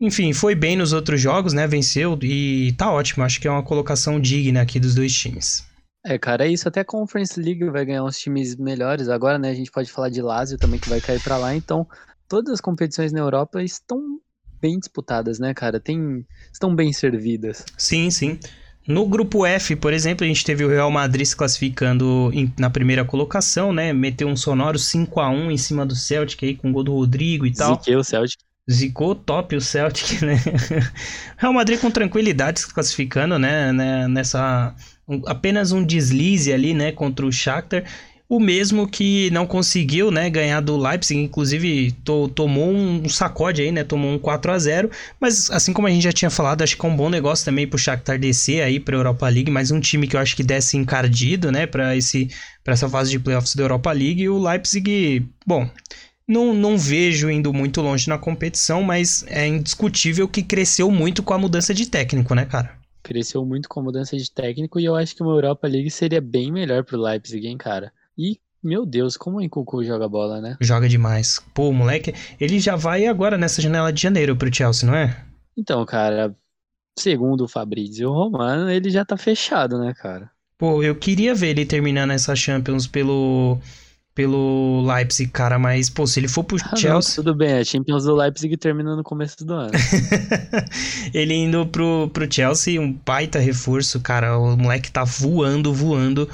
Enfim, foi bem nos outros jogos, né? Venceu e tá ótimo. Acho que é uma colocação digna aqui dos dois times. É, cara, é isso. Até a Conference League vai ganhar uns times melhores. Agora, né, a gente pode falar de Lazio também, que vai cair para lá. Então, todas as competições na Europa estão bem disputadas, né, cara? Tem, estão bem servidas. Sim, sim. No grupo F, por exemplo, a gente teve o Real Madrid se classificando em, na primeira colocação, né? Meteu um sonoro 5 a 1 em cima do Celtic aí, com o gol do Rodrigo e tal. Ziqueu o Celtic. Zicou top o Celtic, né? Real Madrid com tranquilidade se classificando, né? né? Nessa um, apenas um deslize ali, né, contra o Shakhtar. O mesmo que não conseguiu, né, ganhar do Leipzig, inclusive to, tomou um sacode aí, né, tomou um 4 a 0 mas assim como a gente já tinha falado, acho que é um bom negócio também pro Shakhtar descer aí pra Europa League, mas um time que eu acho que desce encardido, né, para esse para essa fase de playoffs da Europa League, e o Leipzig, bom, não, não vejo indo muito longe na competição, mas é indiscutível que cresceu muito com a mudança de técnico, né, cara? Cresceu muito com a mudança de técnico e eu acho que uma Europa League seria bem melhor pro Leipzig, hein, cara. E, meu Deus, como o Nkunku joga bola, né? Joga demais. Pô, o moleque, ele já vai agora nessa janela de janeiro pro Chelsea, não é? Então, cara, segundo o Fabrizio Romano, ele já tá fechado, né, cara? Pô, eu queria ver ele terminando essa Champions pelo pelo Leipzig, cara, mas, pô, se ele for pro ah, Chelsea. Não, tudo bem, a Champions do Leipzig termina no começo do ano. ele indo pro, pro Chelsea, um baita reforço, cara. O moleque tá voando, voando.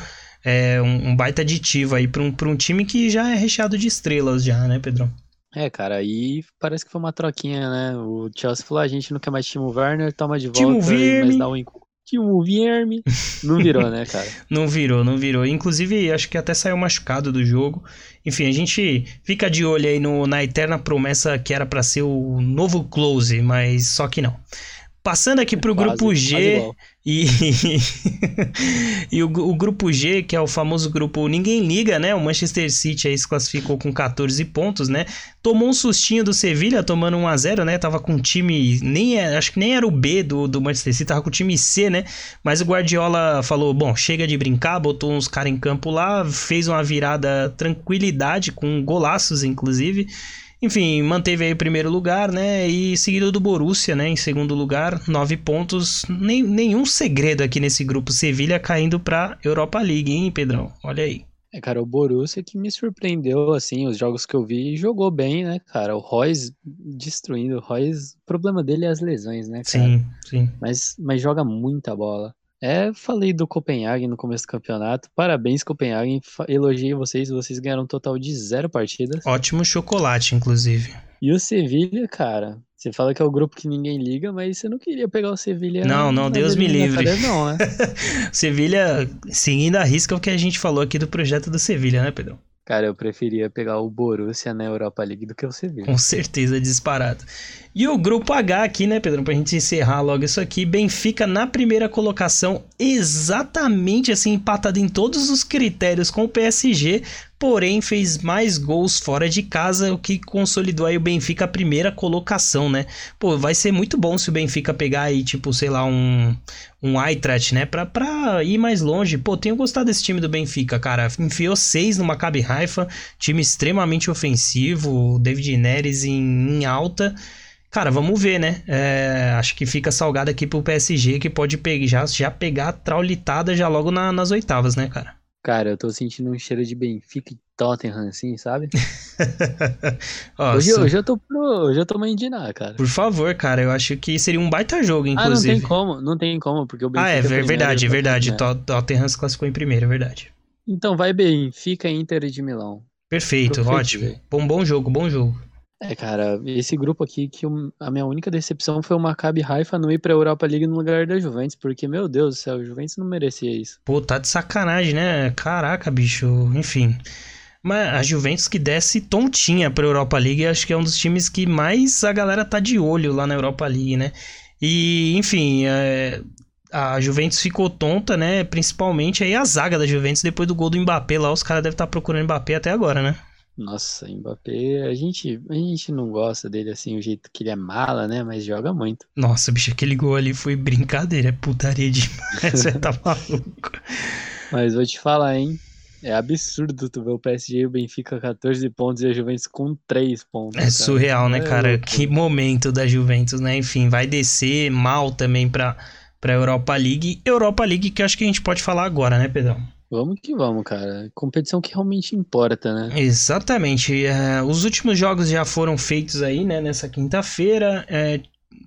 É um, um baita aditivo aí pra um, pra um time que já é recheado de estrelas, já, né, Pedro? É, cara, aí parece que foi uma troquinha, né? O Chelsea falou: a gente não quer mais Timo Werner, toma de volta, Timo mas dá um que o Vierme não virou, né, cara? não virou, não virou. Inclusive, acho que até saiu machucado do jogo. Enfim, a gente fica de olho aí no, na eterna promessa que era para ser o novo Close, mas só que não. Passando aqui pro quase, grupo G e, e o, o, grupo G, que é o famoso grupo ninguém liga, né? O Manchester City aí se classificou com 14 pontos, né? Tomou um sustinho do Sevilha, tomando 1 a 0, né? Tava com um time nem é, acho que nem era o B do, do Manchester City, tava com o time C, né? Mas o Guardiola falou: "Bom, chega de brincar", botou uns caras em campo lá, fez uma virada tranquilidade com golaços inclusive. Enfim, manteve aí o primeiro lugar, né? E seguido do Borussia, né? Em segundo lugar, nove pontos. Nem, nenhum segredo aqui nesse grupo. Sevilha caindo pra Europa League, hein, Pedrão? Olha aí. É, cara, o Borussia que me surpreendeu, assim, os jogos que eu vi, jogou bem, né, cara? O Royce destruindo. O Royce, o problema dele é as lesões, né, cara? Sim, sim. Mas, mas joga muita bola. É, falei do Copenhagen no começo do campeonato. Parabéns, Copenhagen. Elogiei vocês. Vocês ganharam um total de zero partidas. Ótimo chocolate, inclusive. E o Sevilha, cara. Você fala que é o grupo que ninguém liga, mas você não queria pegar o Sevilha. Não, não, Deus me livre. Não, né? Sevilha, seguindo a risca o que a gente falou aqui do projeto do Sevilha, né, Pedro? Cara, eu preferia pegar o Borussia na Europa League do que o Sevilla. Com certeza, disparado. E o grupo H aqui, né, Pedro? Pra gente encerrar logo isso aqui. Benfica na primeira colocação, exatamente assim, empatado em todos os critérios com o PSG, porém fez mais gols fora de casa, o que consolidou aí o Benfica a primeira colocação, né? Pô, vai ser muito bom se o Benfica pegar aí, tipo, sei lá, um, um Eintracht, né? Pra, pra ir mais longe. Pô, tenho gostado desse time do Benfica, cara. Enfiou seis no Maccabi Haifa, time extremamente ofensivo, David Neres em, em alta. Cara, vamos ver, né? É, acho que fica salgado aqui pro PSG, que pode pegar, já, já pegar a traulitada já logo na, nas oitavas, né, cara? Cara, eu tô sentindo um cheiro de Benfica e Tottenham, assim, sabe? hoje, hoje, eu tô pro, hoje eu tô uma indinar, cara. Por favor, cara, eu acho que seria um baita jogo, inclusive. Ah, não tem como, não tem como, porque o Benfica... Ah, é, verdade, é verdade. Tottenham se classificou em primeiro, é verdade. Então vai Benfica Inter de Milão. Perfeito, Perfeito ótimo. Bom, bom jogo, bom jogo. É, cara, esse grupo aqui que a minha única decepção foi o Maccabi Haifa não ir pra Europa League no lugar da Juventus, porque, meu Deus do céu, o Juventus não merecia isso. Pô, tá de sacanagem, né? Caraca, bicho, enfim. Mas a Juventus que desce tontinha pra Europa League, acho que é um dos times que mais a galera tá de olho lá na Europa League, né? E, enfim, é, a Juventus ficou tonta, né? Principalmente aí a zaga da Juventus depois do gol do Mbappé lá, os caras devem estar tá procurando Mbappé até agora, né? Nossa, Mbappé, a gente, a gente não gosta dele assim, o jeito que ele é mala, né? Mas joga muito. Nossa, bicho, aquele gol ali foi brincadeira, é putaria demais, você tá maluco. Mas vou te falar, hein? É absurdo tu ver o PSG e o Benfica 14 pontos e a Juventus com 3 pontos. É cara. surreal, né, é cara? Louco. Que momento da Juventus, né? Enfim, vai descer mal também pra, pra Europa League. Europa League que eu acho que a gente pode falar agora, né, Pedrão? Vamos que vamos, cara. Competição que realmente importa, né? Exatamente. É, os últimos jogos já foram feitos aí, né, nessa quinta-feira. É,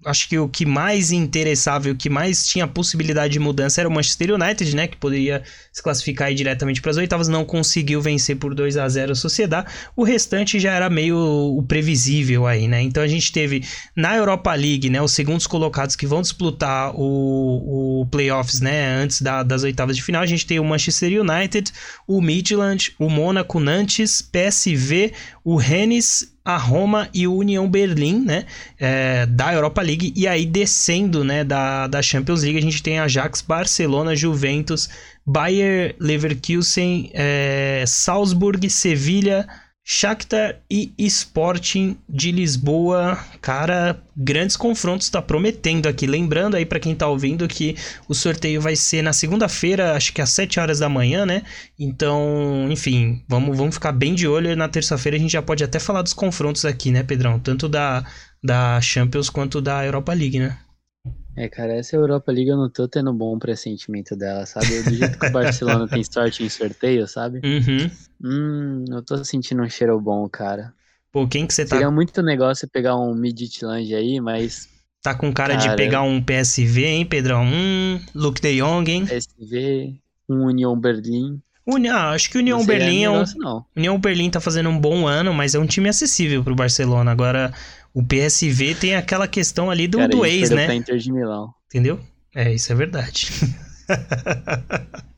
acho que o que mais interessava e o que mais tinha possibilidade de mudança era o Manchester United, né, que poderia se classificar diretamente para as oitavas, não conseguiu vencer por 2 a 0 a Sociedade. O restante já era meio o previsível aí, né? Então a gente teve na Europa League, né, os segundos colocados que vão disputar o, o playoffs, né, antes da, das oitavas de final. A gente tem o Manchester United, o Midland, o Mônaco, Nantes, PSV, o Rennes a Roma e o União Berlim, né, é, da Europa League, e aí descendo, né, da, da Champions League, a gente tem Ajax, Barcelona, Juventus, Bayer Leverkusen, é, Salzburg, Sevilha, Shakhtar e Sporting de Lisboa, cara, grandes confrontos, tá prometendo aqui. Lembrando aí para quem tá ouvindo que o sorteio vai ser na segunda-feira, acho que às 7 horas da manhã, né? Então, enfim, vamos, vamos ficar bem de olho. Na terça-feira a gente já pode até falar dos confrontos aqui, né, Pedrão? Tanto da, da Champions quanto da Europa League, né? É, cara, essa Europa League eu não tô tendo bom pressentimento dela, sabe? Do jeito que o Barcelona tem sorte em sorteio, sabe? Uhum. Hum, eu tô sentindo um cheiro bom, cara. Pô, quem que você tá... Seria muito negócio pegar um Midtjylland aí, mas... Tá com cara, cara, de pegar um PSV, hein, Pedrão? Hum, Luke de Jong, hein? PSV, um União Berlim. Uni... Ah, acho que o União Berlim é um... Negócio, União Berlim tá fazendo um bom ano, mas é um time acessível pro Barcelona. Agora, o PSV tem aquela questão ali do, Cara, do ex, né? Pra Inter de Milão. Entendeu? É, isso é verdade.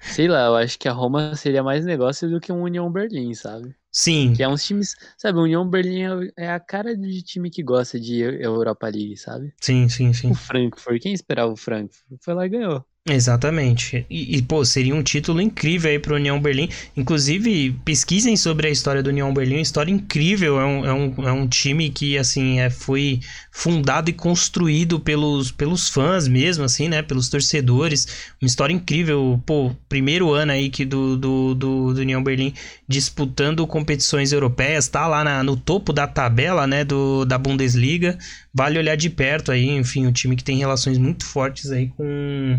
Sei lá, eu acho que a Roma seria mais negócio do que um União Berlim, sabe? Sim. Que é uns times. Sabe, o União Berlim é, é a cara de time que gosta de Europa League, sabe? Sim, sim, sim. O Frankfurt, quem esperava o Frankfurt? Foi lá e ganhou. Exatamente. E, e, pô, seria um título incrível aí pro União Berlim. Inclusive, pesquisem sobre a história do União Berlim. História incrível. É um, é um, é um time que, assim, é, foi fundado e construído pelos, pelos fãs mesmo, assim, né? Pelos torcedores. Uma história incrível. Pô, primeiro ano aí que do, do, do, do União Berlim disputando competições europeias. Tá lá na, no topo da tabela, né? Do, da Bundesliga. Vale olhar de perto aí. Enfim, um time que tem relações muito fortes aí com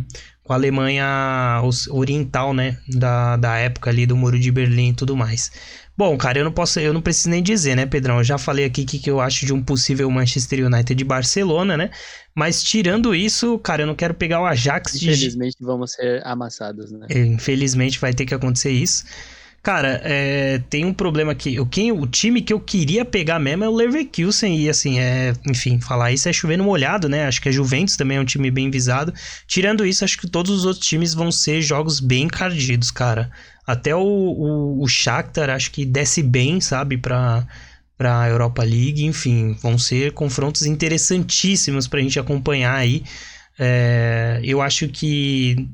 com a Alemanha oriental, né? Da, da época ali do Muro de Berlim e tudo mais. Bom, cara, eu não posso, eu não preciso nem dizer, né, Pedrão? Eu já falei aqui o que, que eu acho de um possível Manchester United de Barcelona, né? Mas tirando isso, cara, eu não quero pegar o Ajax Infelizmente, de. Infelizmente vamos ser amassados, né? É, infelizmente vai ter que acontecer isso. Cara, é, tem um problema aqui. O, quem, o time que eu queria pegar mesmo é o Leverkusen. E assim, é, enfim, falar isso é chovendo molhado, né? Acho que a Juventus também é um time bem visado. Tirando isso, acho que todos os outros times vão ser jogos bem encardidos, cara. Até o, o, o Shakhtar acho que desce bem, sabe, pra, pra Europa League. Enfim, vão ser confrontos interessantíssimos pra gente acompanhar aí. É, eu acho que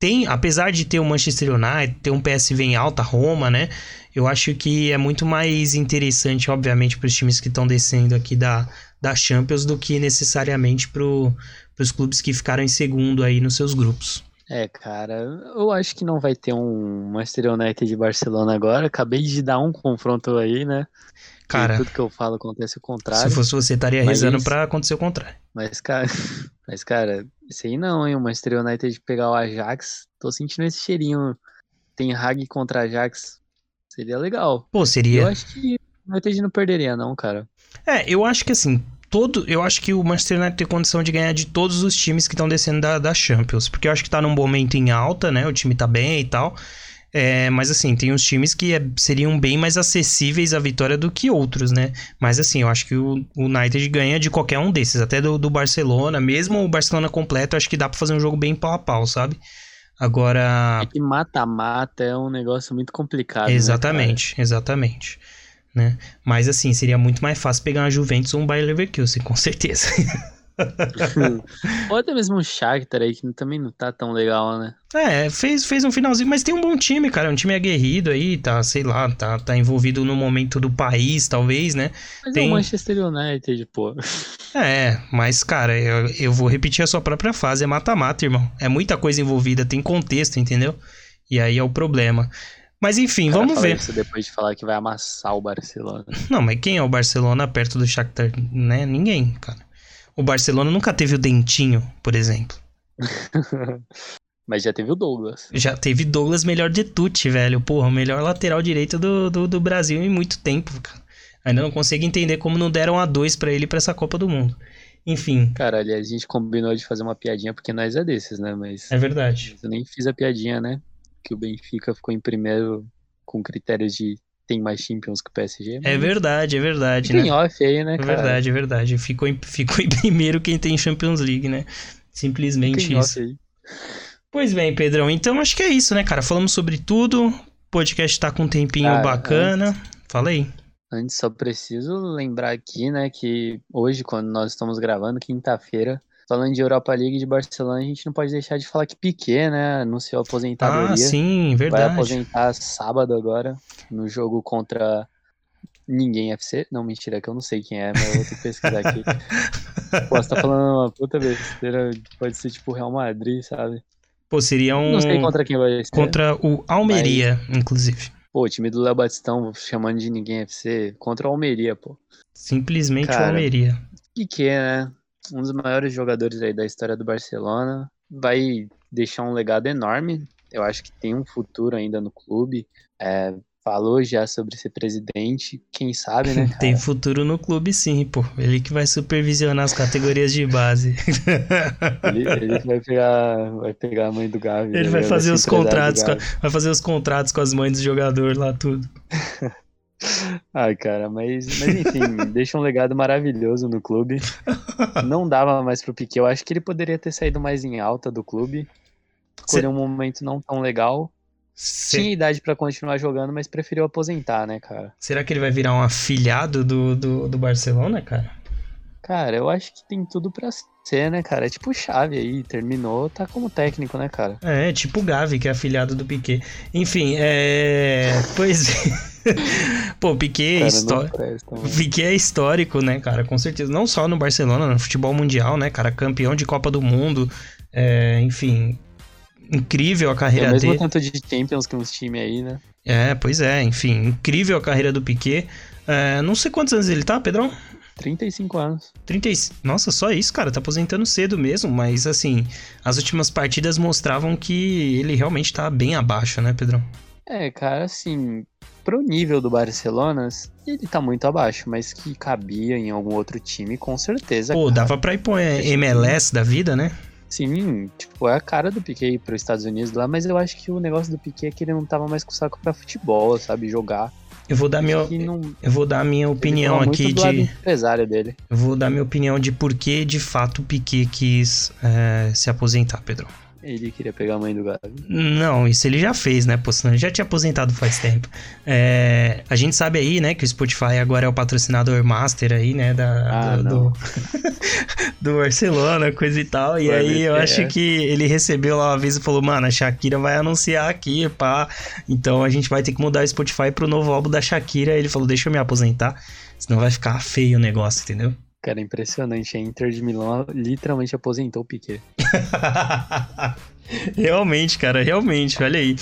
tem, apesar de ter o Manchester United, ter um PSV em alta, Roma, né? Eu acho que é muito mais interessante, obviamente, para os times que estão descendo aqui da, da Champions do que necessariamente para os clubes que ficaram em segundo aí nos seus grupos. É, cara, eu acho que não vai ter um Manchester United de Barcelona agora. Acabei de dar um confronto aí, né? Cara, tudo que eu falo acontece o contrário. Se fosse você, estaria rezando mas, pra acontecer o contrário. Mas, cara, mas, cara, isso aí não, hein? O Manchester United pegar o Ajax, tô sentindo esse cheirinho. Tem Hag contra Ajax. Seria legal. Pô, seria. Eu acho que o United não perderia, não, cara. É, eu acho que assim, todo. Eu acho que o Manchester United tem condição de ganhar de todos os times que estão descendo da, da Champions. Porque eu acho que tá num momento em alta, né? O time tá bem e tal. É, mas assim, tem uns times que é, seriam bem mais acessíveis à vitória do que outros, né? Mas assim, eu acho que o, o United ganha de qualquer um desses, até do, do Barcelona, mesmo o Barcelona completo, acho que dá para fazer um jogo bem pau a pau, sabe? Agora. É que mata-mata é um negócio muito complicado. Né, exatamente, né, exatamente. Né? Mas assim, seria muito mais fácil pegar uma Juventus ou um Bayer Leverkusen, com certeza. Ou até mesmo um Shakhtar aí, que também não tá tão legal, né? É, fez, fez um finalzinho, mas tem um bom time, cara. Um time aguerrido aí, tá, sei lá, tá, tá envolvido no momento do país, talvez, né? Mas tem... é o Manchester United, pô. É, mas, cara, eu, eu vou repetir a sua própria fase. É mata-mata, irmão. É muita coisa envolvida, tem contexto, entendeu? E aí é o problema. Mas enfim, vamos ver. Isso depois de falar que vai amassar o Barcelona. Não, mas quem é o Barcelona perto do Shakhtar? Né? Ninguém, cara. O Barcelona nunca teve o Dentinho, por exemplo. Mas já teve o Douglas. Já teve Douglas melhor de Tutti, velho. Porra, o melhor lateral direito do, do, do Brasil em muito tempo, cara. Ainda não consigo entender como não deram a dois para ele para essa Copa do Mundo. Enfim. Cara, aliás, a gente combinou de fazer uma piadinha porque nós é desses, né? Mas. É verdade. Eu nem fiz a piadinha, né? Que o Benfica ficou em primeiro com critérios de tem mais Champions que o PSG. É verdade, é verdade. Tem né? off aí, né, cara? É verdade, é verdade. Ficou em, ficou em primeiro quem tem Champions League, né? Simplesmente tem isso. Off aí. Pois bem, Pedrão. Então acho que é isso, né, cara? Falamos sobre tudo. O podcast tá com um tempinho bacana. Antes, Fala aí. Antes, só preciso lembrar aqui, né, que hoje, quando nós estamos gravando, quinta-feira, falando de Europa League de Barcelona, a gente não pode deixar de falar que Piquet, né, anunciou aposentadoria. Ah, sim, verdade. Vai aposentar sábado agora, no jogo contra ninguém FC. Não, mentira, que eu não sei quem é, mas eu vou ter que pesquisar aqui. Pô, você tá falando uma puta besteira, pode ser tipo Real Madrid, sabe? Pô, seria um... Não sei contra quem vai ser. Contra o Almeria, mas... inclusive. Pô, o time do Léo Batistão chamando de ninguém FC contra o Almeria, pô. Simplesmente Cara, o Almeria. Piquet, né? Um dos maiores jogadores aí da história do Barcelona. Vai deixar um legado enorme. Eu acho que tem um futuro ainda no clube. É, falou já sobre ser presidente, quem sabe, né? Cara? Tem futuro no clube, sim, pô. Ele que vai supervisionar as categorias de base. ele, ele vai pegar, vai pegar a mãe do Gavi. Ele né? vai fazer os contratos, com, vai fazer os contratos com as mães dos jogadores lá tudo. Ai, cara, mas, mas enfim, deixa um legado maravilhoso no clube. Não dava mais pro Piquet. Eu acho que ele poderia ter saído mais em alta do clube. Escolheu um momento não tão legal. Tinha idade para continuar jogando, mas preferiu aposentar, né, cara? Será que ele vai virar um afilhado do, do, do Barcelona, cara? Cara, eu acho que tem tudo para ser, né, cara? É tipo Chave aí, terminou, tá como técnico, né, cara? É, tipo o Gavi, que é afiliado do Piquet. Enfim, é. Pois. Pô, Piquet, cara, Piquet é histórico, né, cara? Com certeza. Não só no Barcelona, no futebol mundial, né, cara? Campeão de Copa do Mundo. É, enfim, incrível a carreira é o mesmo dele. tanto de Champions que uns times aí, né? É, pois é, enfim, incrível a carreira do Piquet. É, não sei quantos anos ele tá, Pedrão? 35 anos. 30... Nossa, só isso, cara. Tá aposentando cedo mesmo, mas assim, as últimas partidas mostravam que ele realmente tá bem abaixo, né, Pedrão? É, cara, assim, pro nível do Barcelona, ele tá muito abaixo, mas que cabia em algum outro time, com certeza. Pô, cara. dava pra ir pro MLS da vida, né? Sim, tipo, é a cara do Piquet para os Estados Unidos lá, mas eu acho que o negócio do Piquet é que ele não tava mais com saco para futebol, sabe, jogar. Eu vou dar minha, não... eu vou dar minha opinião aqui de empresário dele. Eu vou dar minha opinião de por que de fato o Piquet quis é, se aposentar, Pedro. Ele queria pegar a mãe do Gavi. Não, isso ele já fez, né? Pô, senão ele já tinha aposentado faz tempo. É, a gente sabe aí, né, que o Spotify agora é o patrocinador master aí, né, da, ah, do, do, do, Barcelona, coisa e tal. E aí eu acho que ele recebeu lá uma vez e falou, mano, a Shakira vai anunciar aqui, pá. Então a gente vai ter que mudar o Spotify pro novo álbum da Shakira. Ele falou, deixa eu me aposentar, senão vai ficar feio o negócio, entendeu? Cara, impressionante. A Inter de Milão literalmente aposentou o Piquet. realmente, cara, realmente. Olha aí.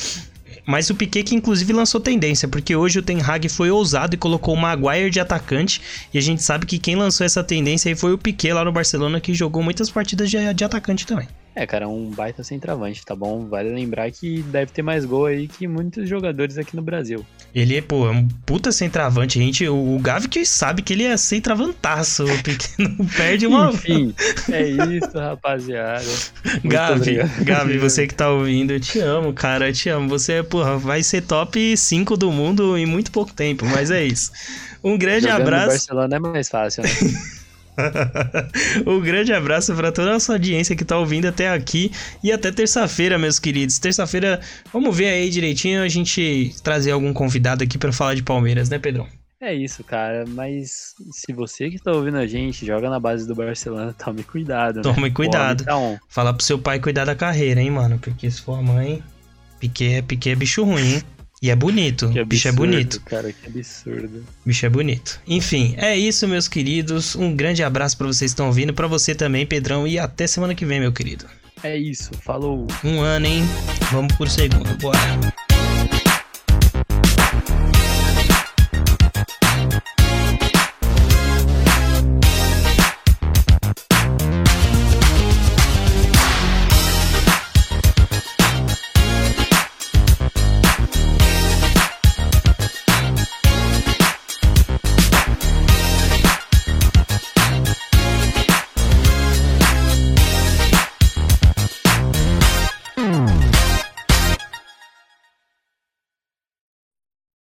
Mas o Piquet que inclusive lançou tendência, porque hoje o Ten Hag foi ousado e colocou o Maguire de atacante, e a gente sabe que quem lançou essa tendência aí foi o Piquet lá no Barcelona, que jogou muitas partidas de, de atacante também. É, cara, um baita centroavante, tá bom? Vale lembrar que deve ter mais gol aí que muitos jogadores aqui no Brasil. Ele é, pô, é um puta centroavante. Gente, o Gavi que sabe que ele é centroavantaço, porque não perde uma. Enfim, é isso, rapaziada. Gavi, Gavi, você que tá ouvindo, eu te amo, cara, eu te amo. Você, porra, vai ser top 5 do mundo em muito pouco tempo, mas é isso. Um grande Jogando abraço. Barcelona é mais fácil, né? um grande abraço para toda a nossa audiência que tá ouvindo até aqui e até terça-feira, meus queridos. Terça-feira, vamos ver aí direitinho a gente trazer algum convidado aqui para falar de Palmeiras, né, Pedrão? É isso, cara, mas se você que tá ouvindo a gente joga na base do Barcelona, tome cuidado, né? Tome cuidado. Então... Fala pro seu pai cuidar da carreira, hein, mano, porque se for a mãe, Piquet, Piquet é bicho ruim, hein? E é bonito. Absurdo, bicho é bonito. Cara, que absurdo. Bicho é bonito. Enfim, é isso, meus queridos. Um grande abraço para vocês que estão ouvindo, para você também, Pedrão, e até semana que vem, meu querido. É isso, falou. Um ano, hein? Vamos por segundo, bora.